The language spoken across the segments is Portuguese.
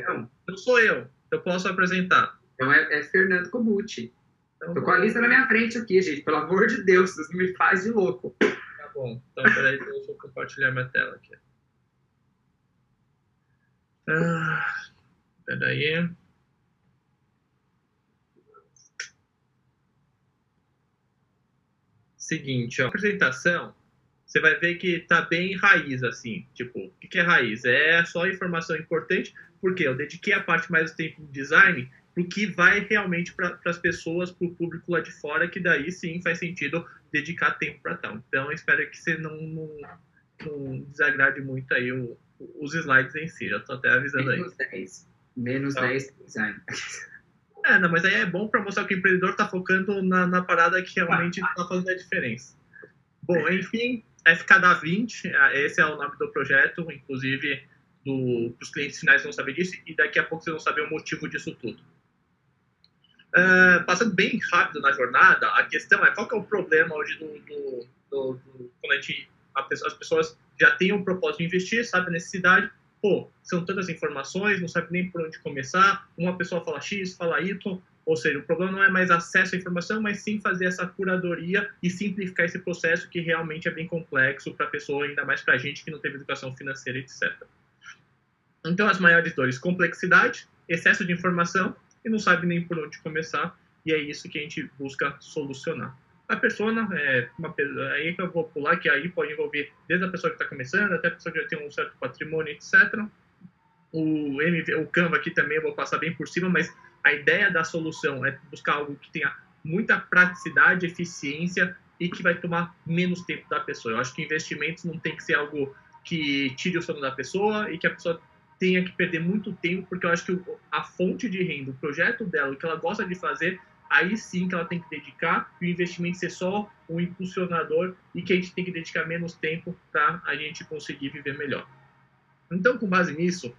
Não, Não sou eu. Eu posso apresentar. então é, é Fernando Cobucci. Então, Tô com a lista na minha frente aqui, gente. Pelo amor de Deus, vocês não me faz de louco. Tá bom. Então, peraí, deixa eu compartilhar minha tela aqui. Ah, peraí. Seguinte, ó. Apresentação, você vai ver que tá bem raiz, assim. Tipo, o que que é raiz? É só informação importante, porque eu dediquei a parte mais do tempo do design pro que vai realmente para as pessoas, para o público lá de fora, que daí sim faz sentido dedicar tempo para tal. Então, espero que você não, não, não desagrade muito aí o- os slides em si. Já tô até avisando aí. Menos 10. Menos Tá. 10 design. É, não, mas aí é bom para mostrar que o empreendedor tá focando na, na parada que realmente tá fazendo a diferença. Bom, enfim, FKDA 20, eh, esse é o nome do projeto, inclusive do, os clientes finais vão saber disso, e daqui a pouco vocês vão saber o motivo disso tudo. Ah, passando bem rápido na jornada, a questão é qual que é o problema hoje do, do, do- do- quando a gente, a as pessoas já têm um propósito de investir, sabe a necessidade, pô, são tantas informações, não sabe nem por onde começar, uma pessoa fala X, fala Y, ou seja, o problema não é mais acesso à informação, mas sim fazer essa curadoria e simplificar esse processo que realmente é bem complexo para a pessoa, ainda mais para a gente que não teve educação financeira, etc. Então, as maiores dores, complexidade, excesso de informação e não sabe nem por onde começar, e é isso que a gente busca solucionar. A persona, é uma, aí que eu vou pular, que aí pode envolver desde a pessoa que está começando até a pessoa que já tem um certo patrimônio, etc. O, MV, o Canva aqui também eu vou passar bem por cima, mas a ideia da solução é buscar algo que tenha muita praticidade, eficiência e que vai tomar menos tempo da pessoa. Eu acho que investimentos não tem que ser algo que tire o sono da pessoa e que a pessoa tenha que perder muito tempo, porque eu acho que a fonte de renda, o projeto dela, o que ela gosta de fazer, aí sim que ela tem que dedicar e o investimento ser só um impulsionador e que a gente tem que dedicar menos tempo para a gente conseguir viver melhor. Então, com base nisso,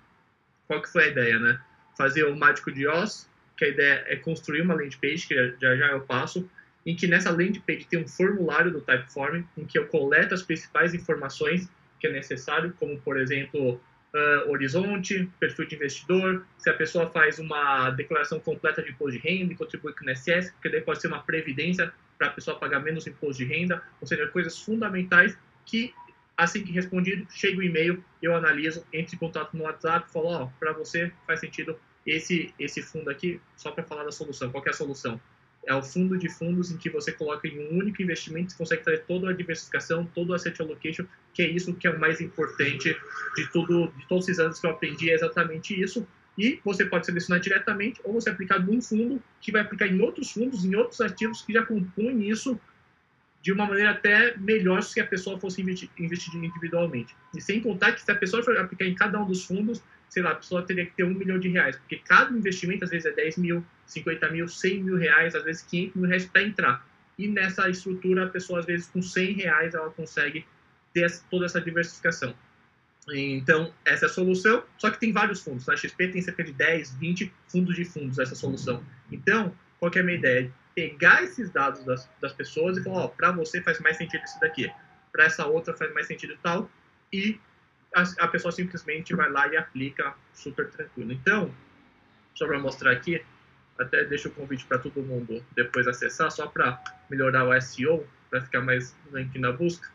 qual que foi a ideia, né? Fazer o Mágico de Oz, que a ideia é construir uma landing page, que já já eu passo, em que nessa landing page tem um formulário do Typeform, em que eu coleto as principais informações que é necessário, como, por exemplo, ah, horizonte, perfil de investidor, se a pessoa faz uma declaração completa de imposto de renda e contribui com o INSS, porque daí pode ser uma previdência para a pessoa pagar menos imposto de renda, ou seja, coisas fundamentais que, assim que respondido, chega o e-mail, eu analiso, entro em contato no WhatsApp, falo, ó, para você faz sentido esse, esse fundo aqui, só para falar da solução. Qual é a solução? É o fundo de fundos em que você coloca em um único investimento, você consegue trazer toda a diversificação, todo o asset allocation, que é isso que é o mais importante de tudo, de todos esses anos que eu aprendi, é exatamente isso. E você pode selecionar diretamente ou você aplicar num fundo que vai aplicar em outros fundos, em outros ativos que já compõem isso de uma maneira até melhor se a pessoa fosse investir, investir individualmente. E sem contar que se a pessoa for aplicar em cada um dos fundos, sei lá, a pessoa teria que ter um milhão de reais, porque cada investimento às vezes é 10 mil, 50 mil, 100 mil reais, às vezes 500 mil reais para entrar. E nessa estrutura, a pessoa às vezes com 100 reais ela consegue ter toda essa diversificação. Então, essa é a solução, só que tem vários fundos. Na XP tem cerca de 10, 20 fundos de fundos essa solução. Então, qual que é a minha ideia? Pegar esses dados das, das pessoas e falar, ó, para você faz mais sentido isso daqui, para essa outra faz mais sentido tal, e a, a pessoa simplesmente vai lá e aplica super tranquilo. Então, só para mostrar aqui, até deixo o convite para todo mundo depois acessar, só para melhorar o SEO, para ficar mais ranking na busca.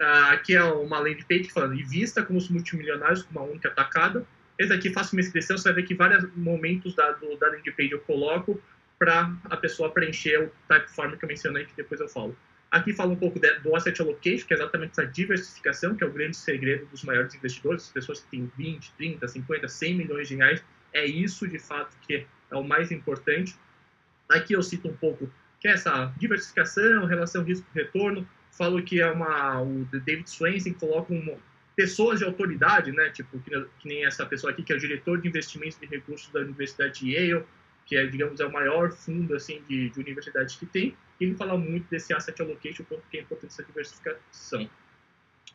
Ah, aqui é uma landing page falando invista como os multimilionários com uma única tacada. Esse aqui, faça uma inscrição, você vai ver que vários momentos da, do, da landing page eu coloco para a pessoa preencher o typeform que eu mencionei, que depois eu falo. Aqui fala um pouco de, do asset allocation, que é exatamente essa diversificação, que é o grande segredo dos maiores investidores, as pessoas que têm 20, 30, 50, 100 milhões de reais. É isso, de fato, que é o mais importante. Aqui eu cito um pouco que é essa diversificação, relação risco-retorno. Falo que é uma. O David Swensen coloca uma, pessoas de autoridade, né? Tipo, que, que, nem essa pessoa aqui, que é o diretor de investimentos de recursos da Universidade de Yale, que é, digamos, é o maior fundo assim de, de que tem. Ele fala muito desse asset allocation, quanto que é importante essa diversificação.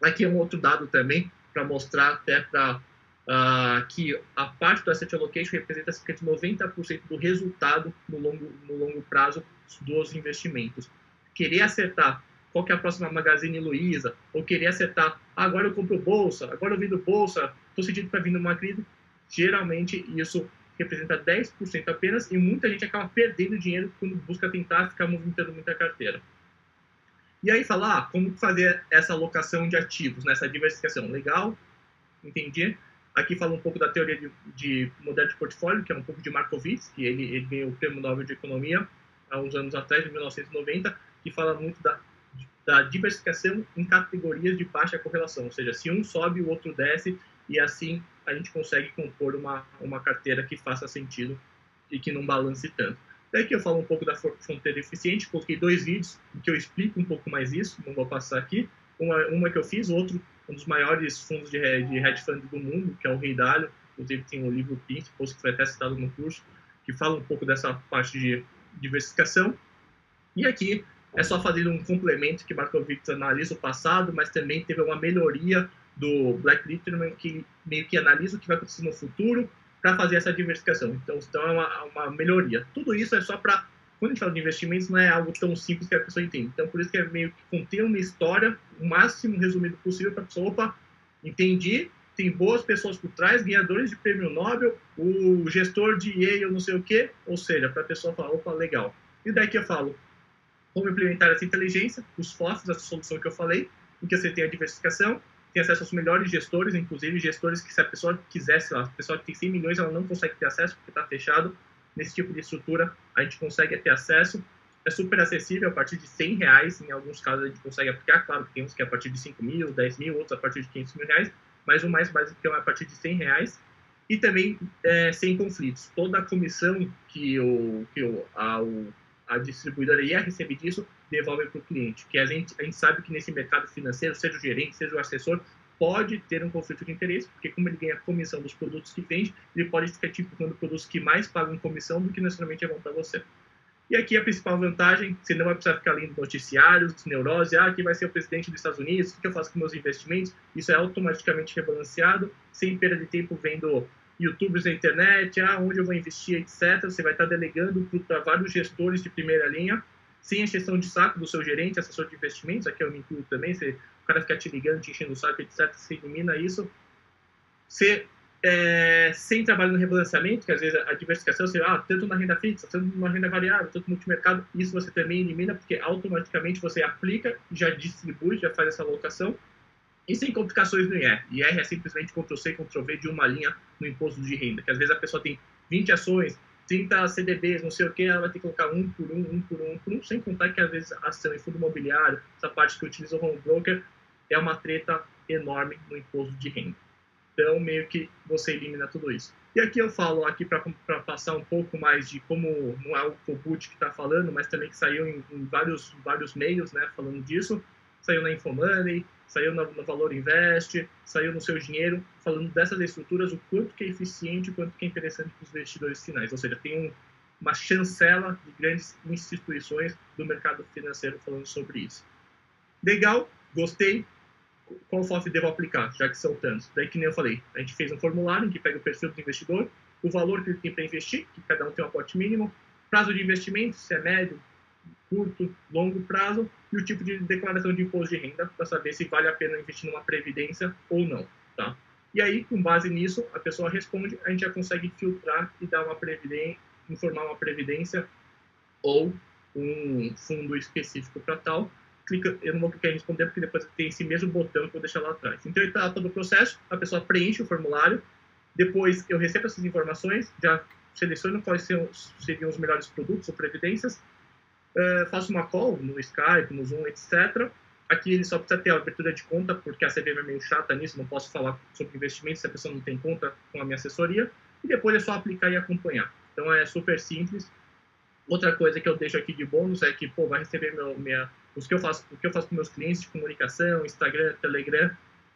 Aqui é um outro dado também para mostrar até para uh, que a parte do asset allocation representa cerca de 90% do resultado no longo, no longo prazo dos investimentos. Querer acertar qual que é a próxima Magazine Luiza, ou querer acertar, ah, agora eu compro bolsa, agora eu vendo bolsa, estou sentindo para vir numa crise, geralmente isso representa 10% apenas e muita gente acaba perdendo dinheiro quando busca tentar ficar movimentando muita carteira. E aí falar ah, como fazer essa alocação de ativos, nessa diversificação. Legal, entendi. Aqui fala um pouco da teoria de, de modelo de portfólio, que é um pouco de Markowitz, que ele, ele ganhou o prêmio Nobel de Economia há uns anos atrás, em 1990, que fala muito da, da diversificação em categorias de baixa correlação, ou seja, se um sobe, o outro desce, e assim a gente consegue compor uma, uma carteira que faça sentido e que não balance tanto. Daí que eu falo um pouco da fronteira eficiente, coloquei dois vídeos em que eu explico um pouco mais isso, não vou passar aqui. Uma, uma que eu fiz, outro, um dos maiores fundos de, de hedge fund do mundo, que é o Rei Dalio, inclusive tem o livro Principles, que foi até citado no curso, que fala um pouco dessa parte de diversificação. E aqui é só fazer um complemento que Markowitz analisa o passado, mas também teve uma melhoria do Black Litterman, que meio que analisa o que vai acontecer no futuro para fazer essa diversificação. Então, então é uma, uma melhoria. Tudo isso é só para quando a gente fala de investimentos, não é algo tão simples que a pessoa entende. Então, por isso que é meio que conter uma história, o máximo resumido possível, para a pessoa, opa, entendi, tem boas pessoas por trás, ganhadores de prêmio Nobel, o gestor de Yale, não sei o quê, ou seja, para a pessoa falar, opa, legal. E daí que eu falo, como implementar essa inteligência, os FOFs, essa solução que eu falei, em que você tem a diversificação, tem acesso aos melhores gestores, inclusive gestores que se a pessoa quisesse, a pessoa que tem 100 milhões, ela não consegue ter acesso porque está fechado. Nesse tipo de estrutura, a gente consegue ter acesso. É super acessível, a partir de 100 reais, em alguns casos a gente consegue aplicar, claro que tem uns que é a partir de 5 mil, 10 mil, outros a partir de 500 mil reais, mas o mais básico é a partir de 100 reais. E também é, sem conflitos. Toda a comissão que, o, que o, a, o, a distribuidora ia receber disso devolve para o cliente. Que a gente, a gente sabe que nesse mercado financeiro, seja o gerente, seja o assessor, pode ter um conflito de interesse, porque como ele ganha comissão dos produtos que vende, ele pode ficar te empurrando produtos que mais pagam comissão do que necessariamente é bom para você. E aqui a principal vantagem, você não vai precisar ficar lendo noticiários, neurose, ah, quem vai ser o presidente dos Estados Unidos, o que eu faço com meus investimentos, isso é automaticamente rebalanceado, sem perda de tempo vendo YouTubes na internet, ah, onde eu vou investir, etc. Você vai estar delegando para vários gestores de primeira linha, sem exceção de saco do seu gerente, assessor de investimentos, aqui eu me incluo também, você, o cara fica te ligando, te enchendo o saco, etc., você elimina isso. Você, é, sem trabalho no rebalanceamento, que às vezes a diversificação, você, ah, tanto na renda fixa, tanto na renda variável, tanto no multimercado, isso você também elimina, porque automaticamente você aplica, já distribui, já faz essa alocação, e sem complicações no IR. IR é simplesmente Ctrl-C, Ctrl-V de uma linha no imposto de renda, que às vezes a pessoa tem 20 ações, 30 CDBs, não sei o que, ela vai ter que colocar um por um, um por um, por um, sem contar que às vezes ação em fundo imobiliário, essa parte que utiliza o home broker, é uma treta enorme no imposto de renda. Então, meio que você elimina tudo isso. E aqui eu falo aqui para passar um pouco mais de como não é o Cobut que está falando, mas também que saiu em, em, vários, vários meios, né, falando disso. Saiu na Infomoney, saiu no, no Valor Invest, saiu no Seu Dinheiro, falando dessas estruturas, o quanto que é eficiente, o quanto que é interessante para os investidores finais. Ou seja, tem um, uma chancela de grandes instituições do mercado financeiro falando sobre isso. Legal, gostei. Qual FOF devo aplicar, já que são tantos? Daí, que nem eu falei, a gente fez um formulário em que pega o perfil do investidor, o valor que ele tem para investir, que cada um tem um aporte mínimo, prazo de investimento, se é médio, curto, longo prazo e o tipo de declaração de imposto de renda para saber se vale a pena investir numa previdência ou não, tá? E aí, com base nisso, a pessoa responde, a gente já consegue filtrar e dar uma previdência, informar uma previdência ou um fundo específico para tal. Clica, eu não vou clicar em responder porque depois tem esse mesmo botão que eu vou deixar lá atrás. Então, está todo o processo, a pessoa preenche o formulário, depois eu recebo essas informações, já seleciono quais seriam os melhores produtos ou previdências, uh, faço uma call no Skype, no Zoom, etc. Aqui ele só precisa ter a abertura de conta, porque a CVM é meio chata nisso, não posso falar sobre investimento se a pessoa não tem conta com a minha assessoria. E depois é só aplicar e acompanhar. Então é super simples. Outra coisa que eu deixo aqui de bônus é que, pô, vai receber meu, minha, os que eu faço, o que eu faço com meus clientes de comunicação, Instagram, Telegram,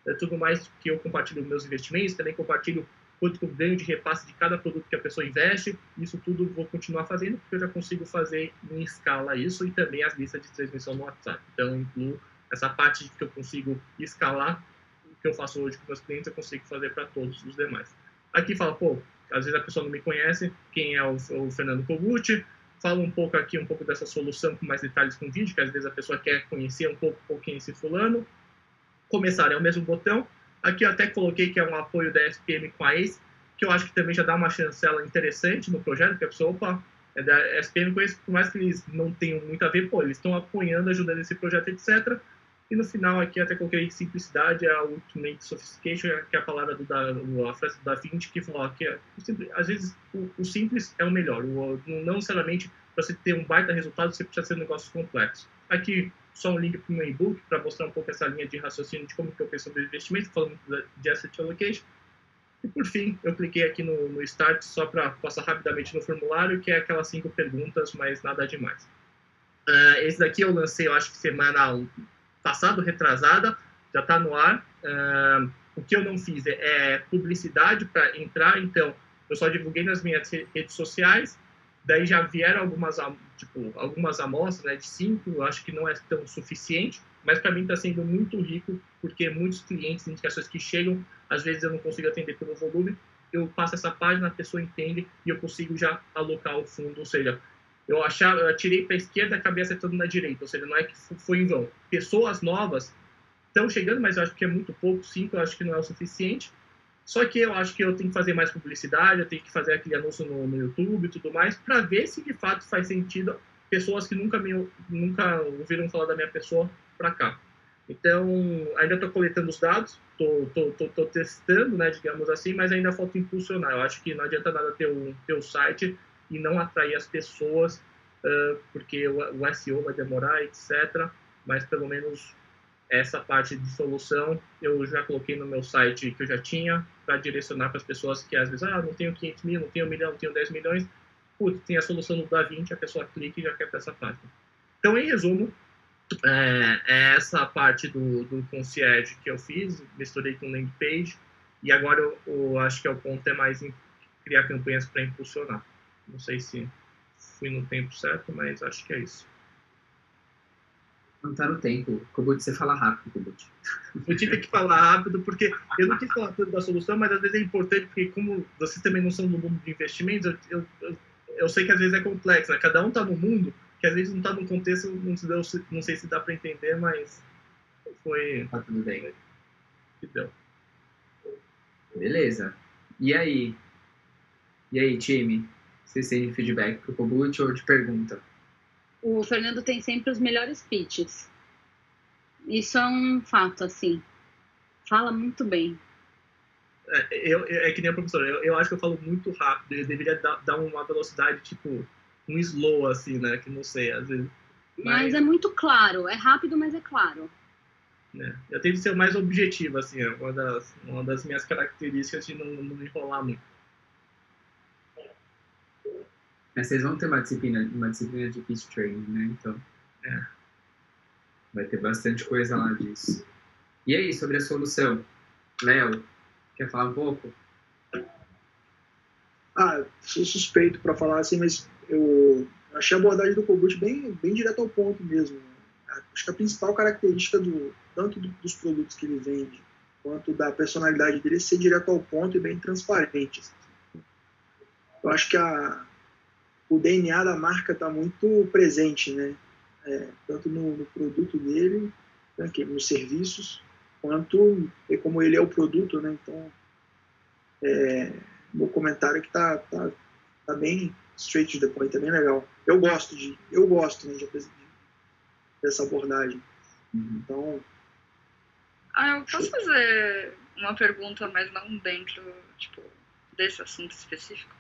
é tudo mais que eu compartilho meus investimentos, também compartilho quanto eu ganho de repasse de cada produto que a pessoa investe. Isso tudo vou continuar fazendo, porque eu já consigo fazer em escala isso e também as listas de transmissão no WhatsApp. Então, eu incluo essa parte que eu consigo escalar, o que eu faço hoje com meus clientes, eu consigo fazer para todos os demais. Aqui fala, pô, às vezes a pessoa não me conhece, quem é o, o Fernando Kogut, fala um pouco aqui, um pouco dessa solução com mais detalhes com vídeo, que às vezes a pessoa quer conhecer um pouco, um pouquinho esse fulano. Começar é o mesmo botão, Aqui eu até coloquei que é um apoio da SPM com a ACE. que eu acho que também já dá uma chancela interessante no projeto, porque a pessoa, opa, é da SPM conheço, por mais que eles não tenham muito a ver, pô, eles estão apoiando, ajudando esse projeto, etc. E no final aqui até coloquei simplicidade, a ultimate sophistication, que é a palavra do da, a frase do Da Vinci, que falou que é, às vezes o, o, simples é o melhor. O, não necessariamente para você ter um baita resultado, você precisa ser um negócio complexo. Aqui só um link para o meu e-book para mostrar um pouco essa linha de raciocínio de como que eu penso sobre investimento, falando de asset allocation. E por fim, eu cliquei aqui no, no Start só para passar rapidamente no formulário, que é aquelas cinco perguntas, mas nada demais. Uh, esse daqui eu lancei, eu acho que semana passado, retrasada, já está no ar. Uh, o que eu não fiz é, é publicidade para entrar, então eu só divulguei nas minhas redes sociais, daí já vieram algumas, tipo, algumas amostras, né, de cinco, acho que não é tão suficiente, mas para mim está sendo muito rico, porque muitos clientes, indicações que chegam, às vezes eu não consigo atender pelo volume, eu passo essa página, a pessoa entende e eu consigo já alocar o fundo, ou seja, eu achava, eu para a esquerda, acabei acertando na direita, ou seja, não é que foi em vão. Pessoas novas estão chegando, mas eu acho que é muito pouco, cinco eu acho que não é o suficiente. Só que eu acho que eu tenho que fazer mais publicidade, eu tenho que fazer aquele anúncio no, no YouTube e tudo mais, para ver se de fato faz sentido pessoas que nunca me nunca ouviram falar da minha pessoa para cá. Então, ainda estou coletando os dados, estou testando, né, digamos assim, mas ainda falta impulsionar. Eu acho que não adianta nada ter o, ter o site e não atrair as pessoas, uh, porque o, o, SEO vai demorar, etc. Mas pelo menos essa parte de solução eu já coloquei no meu site que eu já tinha, para direcionar para as pessoas que às vezes, ah, não tenho 500 mil, não tenho 1 milhão, não tenho 10 milhões. Putz, tem a solução do DaVinci, a pessoa clica e já quer para essa página. Então, em resumo, é, é essa parte do, do concierge que eu fiz, misturei com landing page, e agora eu, eu acho que é o ponto é mais em criar campanhas para impulsionar. Não sei se fui no tempo certo, mas acho que é isso. Não tá no tempo. Kubut, você fala rápido, Kubut. Eu tive que falar rápido porque eu não quis falar tanto da solução, mas às vezes é importante, porque como vocês também não são do mundo de investimentos, eu, eu, eu sei que às vezes é complexo, né? Cada um tá no mundo, que às vezes não tá no contexto, não, se deu, não sei se dá para entender, mas foi... Tá tudo bem. Que deu. Beleza. E aí? E aí, time? Vocês têm feedback pro Kogut ou de pergunta? O Fernando tem sempre os melhores pitches. Isso é um fato, assim. Fala muito bem. É, eu, é que nem a professora, eu, eu acho que eu falo muito rápido. Eu deveria dar, dar uma velocidade, tipo, um slow, assim, né? Que não sei, às vezes. Mas, mas é muito claro. É rápido, mas é claro. É, eu tenho que ser mais objetivo, assim. É uma das, uma das minhas características de não, não enrolar muito. Mas vocês vão ter uma disciplina, uma disciplina de pitch training, né? Então, é. vai ter bastante coisa lá disso. E aí, sobre a solução? Léo, quer falar um pouco? Ah, sou suspeito para falar assim, mas eu achei a abordagem do Kogut bem, bem direto ao ponto mesmo. Acho que a principal característica do tanto do, dos produtos que ele vende quanto da personalidade dele é ser direto ao ponto e bem transparente. Eu acho que a, o DNA da marca está muito presente, né? É, tanto no, no, produto dele, né, nos serviços, quanto e como ele é o produto, né? Então, é, meu comentário é que tá, tá, tá bem straight to the point, é bem legal. Eu gosto de, eu gosto né, de, dessa abordagem. Uhum. Então. Ah, eu posso fazer uma pergunta, mas não dentro, tipo, desse assunto específico?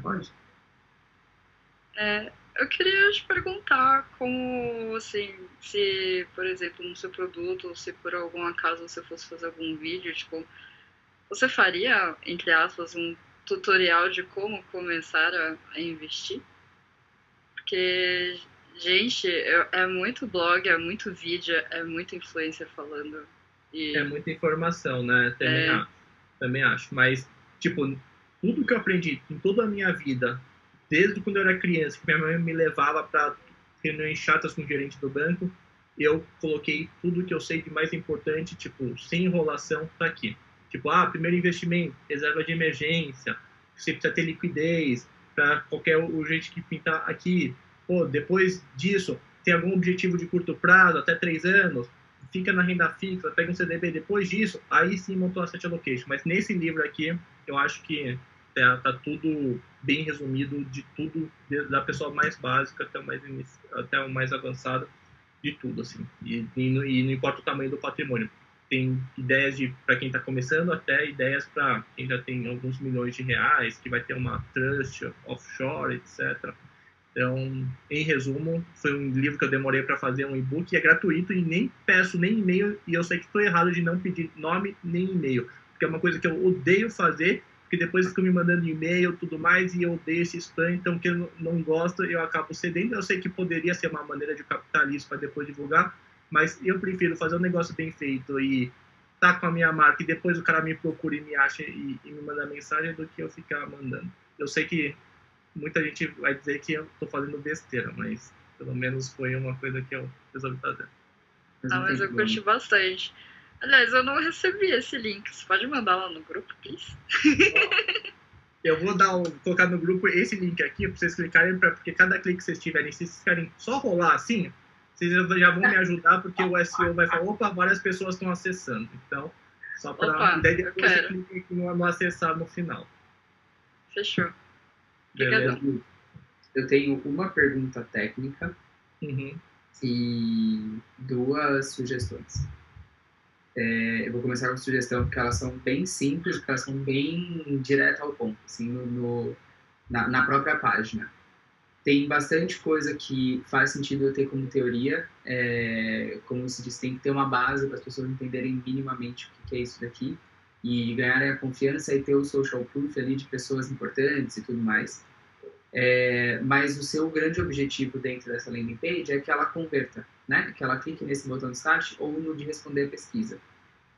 Pode. É, eu queria te perguntar como, assim, se, por exemplo, no seu produto, ou se por algum acaso você fosse fazer algum vídeo, tipo, você faria, entre aspas, um tutorial de como começar a, a investir? Porque, gente, é, é, muito blog, é muito vídeo, é muita influência falando. E... É muita informação, né? Também, é... acho, também acho. Mas, tipo, tudo que eu aprendi em toda a minha vida, desde quando eu era criança, que minha mãe me levava para reuniões chatas com o gerente do banco, eu coloquei tudo que eu sei de mais importante, tipo, sem enrolação, tá aqui. Tipo, ah, primeiro investimento, reserva de emergência, você precisa ter liquidez para qualquer urgente que pintar aqui. Pô, depois disso, tem algum objetivo de curto prazo, até três anos, fica na renda fixa, pega um CDB depois disso, aí sim montou asset allocation. Mas nesse livro aqui, eu acho que tá, tá tudo bem resumido de tudo, da pessoa mais básica até o mais, até o mais avançado, de tudo, assim. E, e, e não importa o tamanho do patrimônio. Tem ideias de para quem está começando, até ideias para quem já tem alguns milhões de reais, que vai ter uma trust offshore, etc. Então, em resumo, foi um livro que eu demorei para fazer um e-book e é gratuito e nem peço nem e-mail e eu sei que estou errado de não pedir nome nem e-mail, porque é uma coisa que eu odeio fazer, porque depois ficam me mandando e-mail tudo mais e eu odeio esse spam, então que eu não gosto eu acabo cedendo. Eu sei que poderia ser uma maneira de capitalismo para depois divulgar, mas eu prefiro fazer um negócio bem feito e tá com a minha marca e depois o cara me procura e me acha e, e me manda mensagem do que eu ficar mandando. Eu sei que muita gente vai dizer que eu tô fazendo besteira, mas pelo menos foi uma coisa que eu resolvi fazer. Ah, mas eu curti bastante. Aliás, eu não recebi esse link. Você pode mandar lá no grupo, please? eu vou dar um, colocar no grupo esse link aqui para vocês clicarem, pra, porque cada clique que vocês tiverem, se vocês querem só rolar assim, vocês já vão me ajudar, porque o SEO vai falar, opa, várias pessoas estão acessando. Então, só para. Daí depois você clica aqui no, no acessar no final. Fechou. Beleza. Eu tenho uma pergunta técnica uhum. e duas sugestões. É, eu vou começar com sugestão porque elas são bem simples, porque elas são bem direto ao ponto, assim, no, no na, na, própria página. Tem bastante coisa que faz sentido eu ter como teoria, é, como se diz, tem que ter uma base para as pessoas entenderem minimamente o que é isso daqui e ganharem a confiança e ter o social proof ali de pessoas importantes e tudo mais. É, mas o seu grande objetivo dentro dessa landing page é que ela converta, né? Que ela clique nesse botão de start ou no de responder a pesquisa.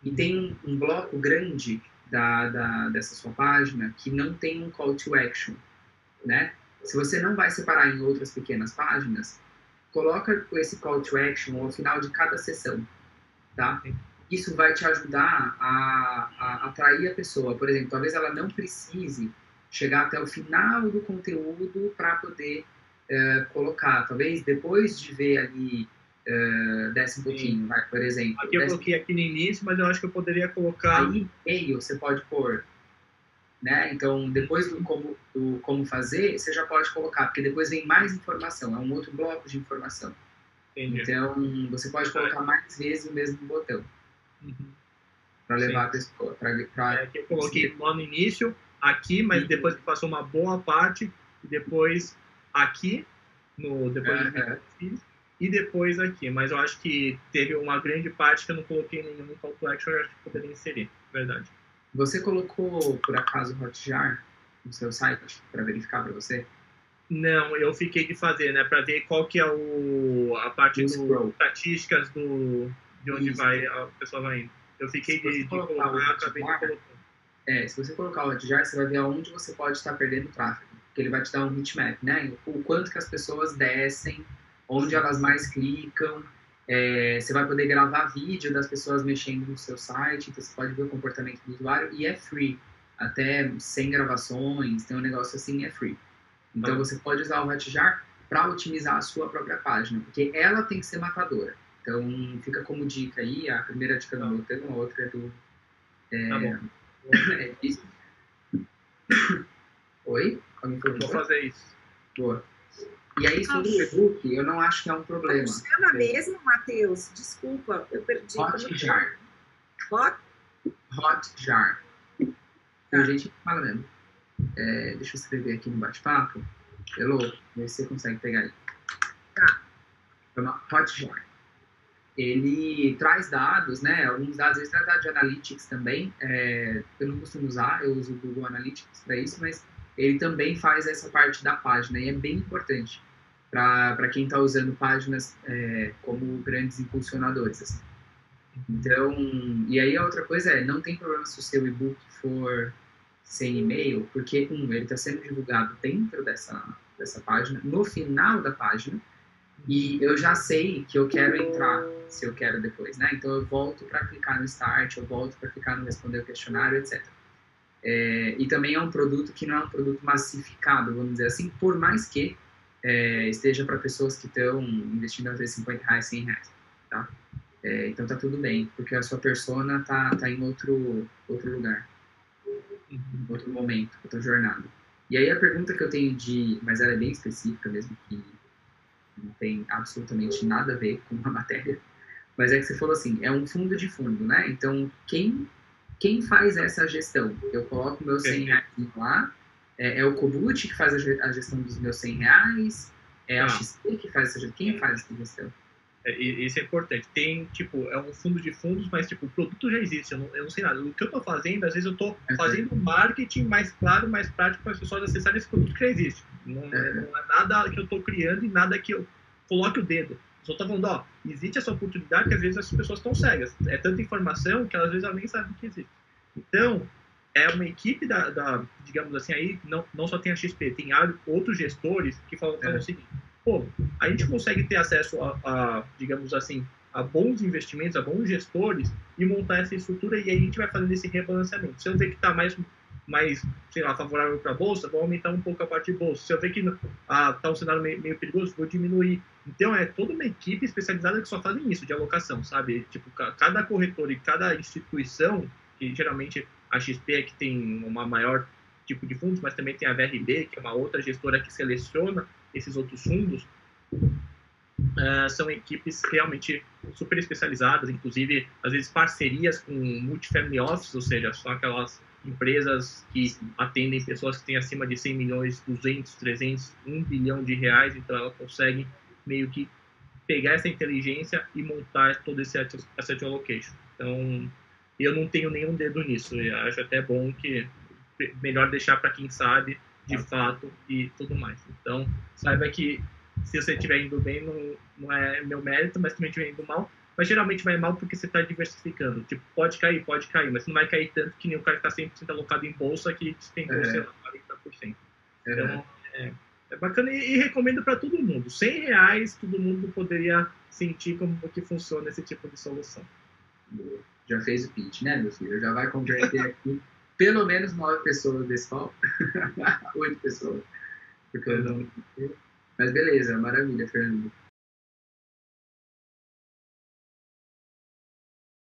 E tem um, bloco grande da, da, dessa sua página que não tem um call to action, né? Se você não vai separar em outras pequenas páginas, coloca esse call to action ao final de cada sessão, tá? isso vai te ajudar a, a atrair a pessoa. Por exemplo, talvez ela não precise chegar até o final do conteúdo para poder uh, colocar. Talvez depois de ver ali, uh, desce um pouquinho, vai, por exemplo. Aqui eu coloquei aqui no início, mas eu acho que eu poderia colocar. Aí, e-mail, você pode pôr. Né? Então, depois do como, do como fazer, você já pode colocar, porque depois vem mais informação, é um outro bloco de informação. Entendi. Então, você pode colocar mais vezes o mesmo botão. Uhum. Para levar Sim. a pessoa. Pra, pra... É, eu coloquei lá no início, aqui, mas uhum. depois que passou uma boa parte, e depois aqui, no, depois do é. E depois aqui. Mas eu acho que teve uma grande parte que eu não coloquei nenhum call to action, eu acho que poderia inserir, verdade. Você colocou, por acaso, Hotjar no seu site para verificar para você? Não, eu fiquei de fazer, né, para ver qual que é o, a parte das estatísticas do, de onde Isso. vai, a pessoa vai indo. Eu fiquei de, de colocar, acabei de colocar. É, se você colocar o Hotjar, você vai ver aonde você pode estar perdendo tráfego. Porque ele vai te dar um heatmap, né? O quanto que as pessoas descem, onde elas mais clicam. É, você vai poder gravar vídeo das pessoas mexendo no seu site, então você pode ver o comportamento do usuário e é free. Até 100 gravações, tem um negócio assim, é free. Então você pode usar o Hotjar para otimizar a sua própria página, porque ela tem que ser matadora. Então, fica como dica aí, a primeira dica do meu tema, a outra é do... É, tá bom. é isso. Oi? Vou fazer isso. Boa. E aí, sobre o e-book, eu não acho que é um problema. Como chama é. mesmo, Matheus? Desculpa, eu perdi. Hotjar. Hot? Hotjar. Tá. Tem gente que fala mesmo. É, deixa eu escrever aqui no bate-papo. Hello, ver se você consegue pegar aí. Tá. Chama Hotjar ele traz dados, né? Alguns dados, ele traz dados de analytics também. É, eu não costumo usar, eu uso o Google Analytics para isso, mas ele também faz essa parte da página e é bem importante para quem está usando páginas é, como grandes impulsionadores. Assim. Então, e aí a outra coisa é, não tem problema se o seu e-book for sem e-mail, porque, um, ele está sendo divulgado dentro dessa, dessa página, no final da página, e eu já sei que eu quero entrar, se eu quero depois, né? Então eu volto para clicar no Start, eu volto para clicar no Responder o questionário, etc. É, e também é um produto que não é um produto massificado, vamos dizer assim, por mais que é, esteja para pessoas que estão investindo entre 50 reais e 100 reais, tá? É, então tá tudo bem, porque a sua persona tá, tá em outro, outro lugar, em outro momento, outra jornada. E aí a pergunta que eu tenho de, mas ela é bem específica mesmo, que não tem absolutamente nada a ver com a matéria, mas é que você falou assim, é um fundo de fundo, né? Então, quem, quem faz essa gestão? Eu coloco meus 100 reais lá, é, é o Kobut que faz a ge- a gestão dos meus 100 reais, é a Ah. XP que faz essa gestão, quem faz essa gestão? É, Isso é importante. Tem, tipo, é um fundo de fundos, mas, tipo, o produto já existe. Eu não, eu não sei nada. O que eu tô fazendo, às vezes eu tô Uhum. fazendo marketing mais claro, mais prático para as pessoas acessarem esse produto que já existe. Não, é- Uhum. não é nada que eu tô criando e nada que eu coloque o dedo. Só tô falando, ó, existe essa oportunidade que às vezes as pessoas estão cegas. É tanta informação que às vezes elas nem sabem que existe. Então, é uma equipe da, da, digamos assim, aí não, não só tem a XP, tem outros gestores que falam, falam É. o seguinte, pô, a gente consegue ter acesso a, a, digamos assim, a bons investimentos, a bons gestores e montar essa estrutura e aí a gente vai fazendo esse rebalanceamento. Eu ver que está mais, mais, sei lá, favorável para a bolsa, vou aumentar um pouco a parte de bolsa. Se eu ver que está um cenário meio, meio perigoso, vou diminuir. Então é toda uma equipe especializada que só fazem isso, de alocação, sabe? Tipo, ca- cada corretor e cada instituição, que geralmente a XP é que tem uma maior tipo de fundos, mas também tem a VRB, que é uma outra gestora que seleciona esses outros fundos, eh, são equipes realmente super especializadas, inclusive, às vezes, parcerias com multifamily office, ou seja, são aquelas empresas que atendem pessoas que têm acima de 100 milhões, 200, 300, 1 bilhão de reais, então ela consegue meio que pegar essa inteligência e montar todo esse asset allocation. Então, eu não tenho nenhum dedo nisso, eu acho até bom que melhor deixar para quem sabe de fato e tudo mais. Então, saiba que se você estiver indo bem, não, não é meu mérito, mas também estiver indo mal, mas geralmente vai mal porque você está diversificando. Tipo, pode cair, pode cair, mas não vai cair tanto que nem o cara que está 100% alocado em bolsa que despencou, É. sei lá, 40%. É, Então, é, é bacana e, e recomendo para todo mundo. 100 reais, todo mundo poderia sentir como que funciona esse tipo de solução. já fez o pitch, né, meu filho? Já vai converter aqui pelo menos nove pessoas desse palco. Oito pessoas. Porque eu não... Mas beleza, maravilha, Fernando.